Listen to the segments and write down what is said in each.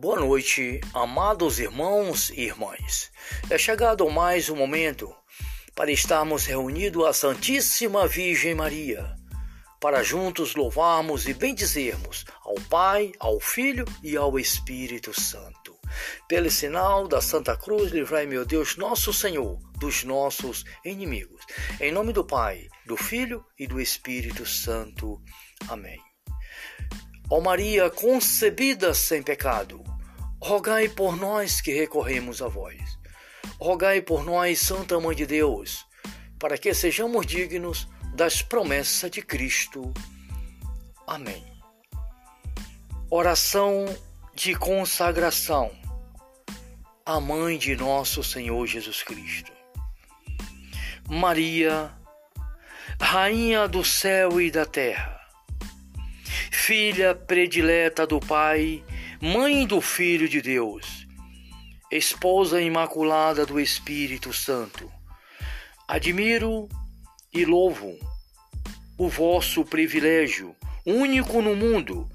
Boa noite, amados irmãos e irmãs. É chegado mais um momento para estarmos reunidos à Santíssima Virgem Maria, para juntos louvarmos e bendizermos ao Pai, ao Filho e ao Espírito Santo. Pelo sinal da Santa Cruz, livrai, meu Deus, nosso Senhor, dos nossos inimigos. Em nome do Pai, do Filho e do Espírito Santo. Amém. Ó Maria concebida sem pecado, rogai por nós que recorremos a vós. Rogai por nós, Santa Mãe de Deus, para que sejamos dignos das promessas de Cristo. Amém. Oração de consagração à Mãe de nosso Senhor Jesus Cristo. Maria, Rainha do céu e da terra, filha predileta do Pai, mãe do Filho de Deus, esposa imaculada do Espírito Santo. Admiro e louvo o vosso privilégio, único no mundo,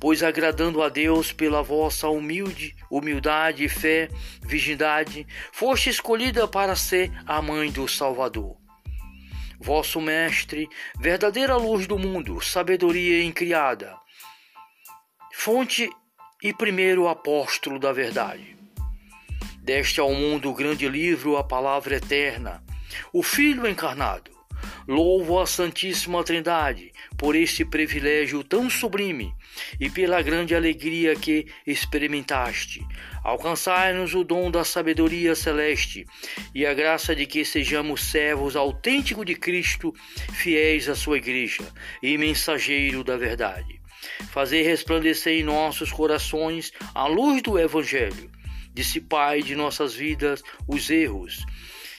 pois agradando a Deus pela vossa humilde humildade fé, virgindade, foste escolhida para ser a mãe do Salvador. Vosso mestre, verdadeira luz do mundo, sabedoria incriada, fonte e primeiro apóstolo da verdade. Deste ao mundo o grande livro, a palavra eterna, o Filho encarnado. Louvo a Santíssima Trindade por este privilégio tão sublime e pela grande alegria que experimentaste. Alcançai-nos o dom da sabedoria celeste e a graça de que sejamos servos autênticos de Cristo, fiéis à sua igreja e mensageiro da verdade fazer resplandecer em nossos corações a luz do Evangelho, dissipar de nossas vidas os erros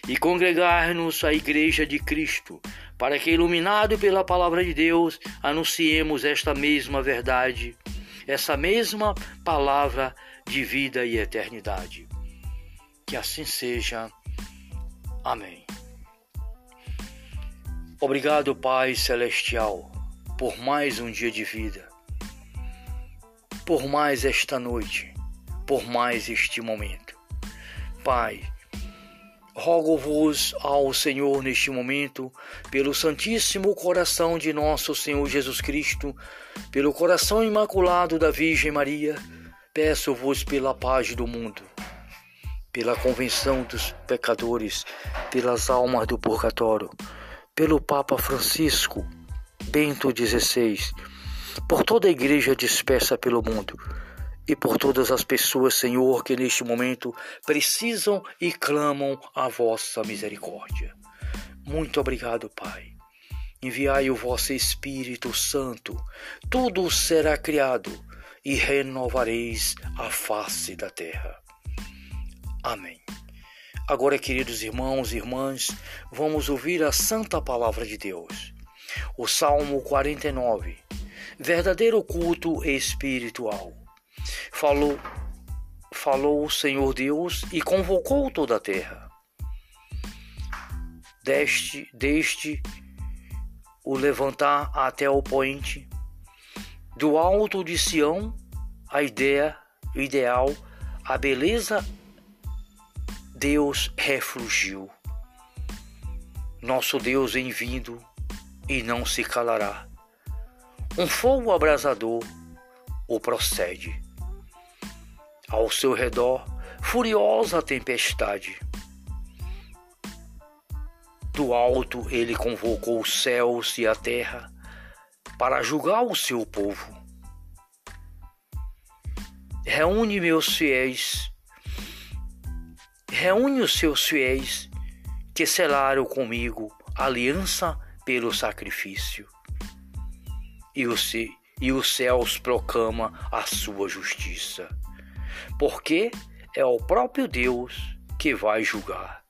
e congregar-nos à Igreja de Cristo, para que, iluminado pela palavra de Deus, anunciemos esta mesma verdade, essa mesma palavra de vida e eternidade. Que assim seja. Amém. Obrigado, Pai Celestial, por mais um dia de vida por mais esta noite, por mais este momento. Pai, rogo-vos ao Senhor neste momento, pelo Santíssimo Coração de nosso Senhor Jesus Cristo, pelo coração imaculado da Virgem Maria, peço-vos pela paz do mundo, pela convenção dos pecadores, pelas almas do purgatório, pelo Papa Francisco, Bento XVI, por toda a igreja dispersa pelo mundo e por todas as pessoas, Senhor, que neste momento precisam e clamam a vossa misericórdia. Muito obrigado, Pai. Enviai o vosso Espírito Santo, tudo será criado e renovareis a face da terra. Amém. Agora, queridos irmãos e irmãs, vamos ouvir a santa palavra de Deus. O Salmo 49 verdadeiro culto espiritual. Falou, falou o Senhor Deus e convocou toda a terra. Deste, deste o levantar até o poente, do alto de Sião, a ideia, o ideal, a beleza, Deus reflugiu. Nosso Deus em vindo e não se calará um fogo abrasador o procede. Ao seu redor, furiosa tempestade. Do alto ele convocou os céus e a terra para julgar o seu povo. Reúne meus fiéis, reúne os seus fiéis que selaram comigo aliança pelo sacrifício e, o, e os céus proclama a sua justiça. Porque é o próprio Deus que vai julgar.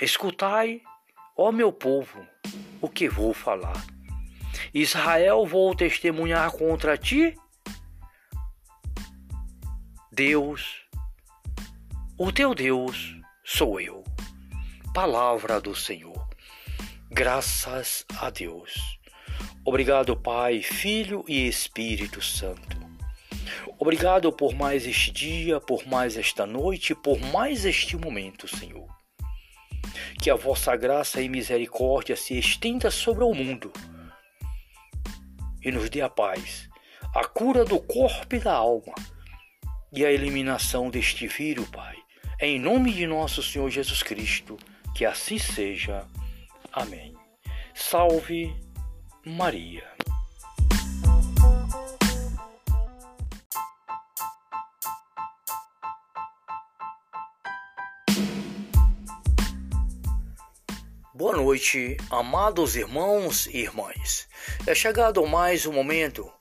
Escutai, ó meu povo, o que vou falar. Israel, vou testemunhar contra ti? Deus, o teu Deus sou eu. Palavra do Senhor. Graças a Deus. Obrigado, Pai, Filho e Espírito Santo. Obrigado por mais este dia, por mais esta noite, por mais este momento, Senhor. Que a vossa graça e misericórdia se estenda sobre o mundo e nos dê a paz, a cura do corpo e da alma e a eliminação deste vírus, Pai. Em nome de nosso Senhor Jesus Cristo, que assim seja. Amém. Salve Maria. Boa noite, amados irmãos e irmãs. É chegado mais um momento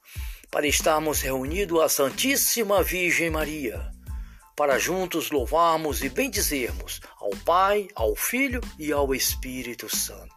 para estarmos reunidos à Santíssima Virgem Maria, para juntos louvarmos e bendizermos ao Pai, ao Filho e ao Espírito Santo.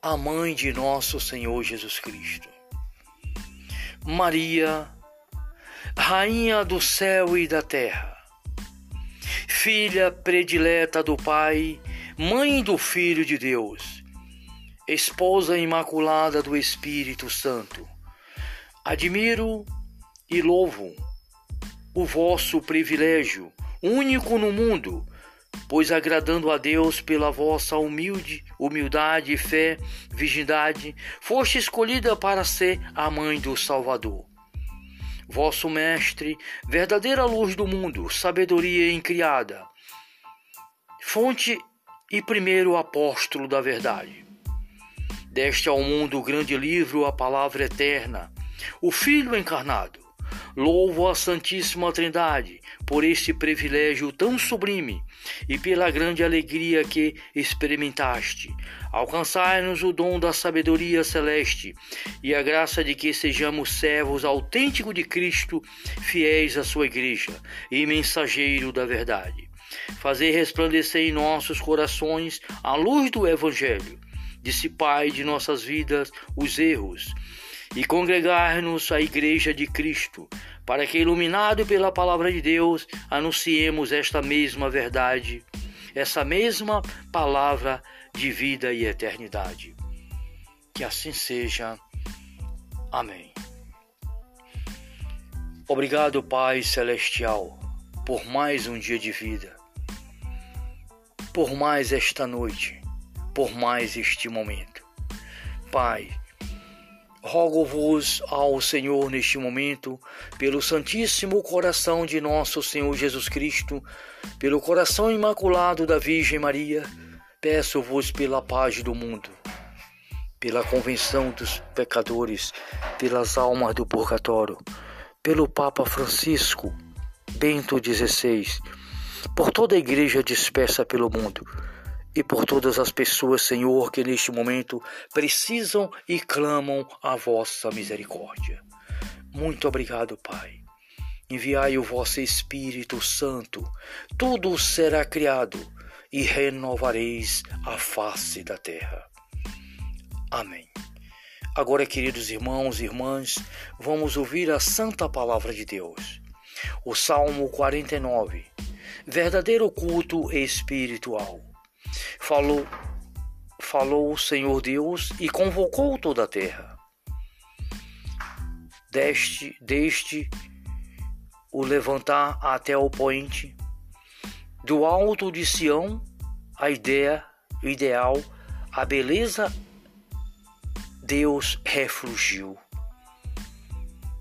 à Mãe de nosso Senhor Jesus Cristo. Maria, Rainha do céu e da terra, filha predileta do Pai, mãe do Filho de Deus, esposa imaculada do Espírito Santo, admiro e louvo o vosso privilégio, único no mundo, pois agradando a Deus pela vossa humilde humildade, fé, virgindade, foste escolhida para ser a mãe do Salvador vosso Mestre, verdadeira luz do mundo, sabedoria incriada, fonte e primeiro apóstolo da verdade. Deste ao mundo o grande livro, a palavra eterna, o Filho encarnado. Louvo a Santíssima Trindade por este privilégio tão sublime e pela grande alegria que experimentaste. Alcançai-nos o dom da sabedoria celeste e a graça de que sejamos servos autênticos de Cristo, fiéis à sua igreja e mensageiro da verdade. Fazer resplandecer em nossos corações a luz do Evangelho, dissipai de nossas vidas os erros e congregar-nos à Igreja de Cristo, para que, iluminado pela palavra de Deus, anunciemos esta mesma verdade, essa mesma palavra de vida e eternidade. Que assim seja. Amém. Obrigado, Pai Celestial, por mais um dia de vida, por mais esta noite, por mais este momento. Pai, Rogo-vos ao Senhor neste momento, pelo Santíssimo Coração de nosso Senhor Jesus Cristo, pelo coração imaculado da Virgem Maria, peço-vos pela paz do mundo, pela convenção dos pecadores, pelas almas do purgatório, pelo Papa Francisco, Bento XVI, por toda a igreja dispersa pelo mundo e por todas as pessoas, Senhor, que neste momento precisam e clamam a vossa misericórdia. Muito obrigado, Pai. Enviai o vosso Espírito Santo, tudo será criado e renovareis a face da terra. Amém. Agora, queridos irmãos e irmãs, vamos ouvir a santa palavra de Deus. O Salmo 49, verdadeiro culto espiritual. Falou, falou o Senhor Deus e convocou toda a terra. Deste, deste o levantar até o poente, do alto de Sião, a ideia, o ideal, a beleza, Deus reflugiu.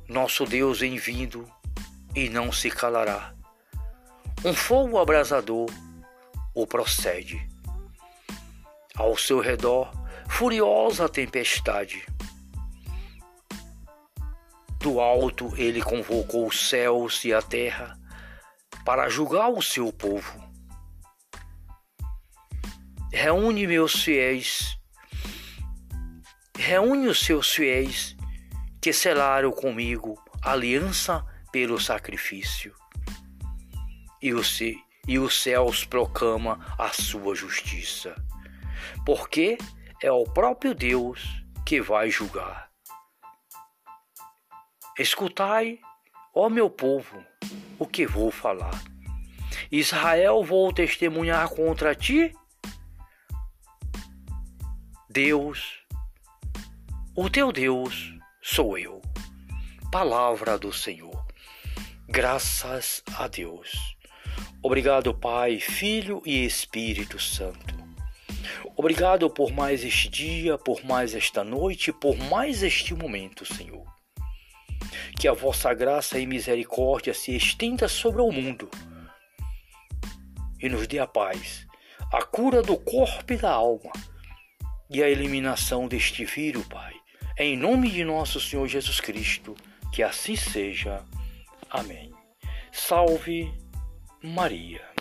Nosso Deus em vindo e não se calará. Um fogo abrasador o procede ao seu redor furiosa tempestade. Do alto ele convocou os céus e a terra para julgar o seu povo. Reúne meus fiéis, reúne os seus fiéis que selaram comigo aliança pelo sacrifício. E, o, os céus proclama a sua justiça. Porque é o próprio Deus que vai julgar. Escutai, ó meu povo, o que vou falar. Israel, vou testemunhar contra ti? Deus, o teu Deus sou eu. Palavra do Senhor. Graças a Deus. Obrigado, Pai, Filho e Espírito Santo. Obrigado por mais este dia, por mais esta noite, por mais este momento, Senhor. Que a vossa graça e misericórdia se estenda sobre o mundo e nos dê a paz, a cura do corpo e da alma e a eliminação deste vírus, Pai. Em nome de nosso Senhor Jesus Cristo, que assim seja. Amém. Salve Maria.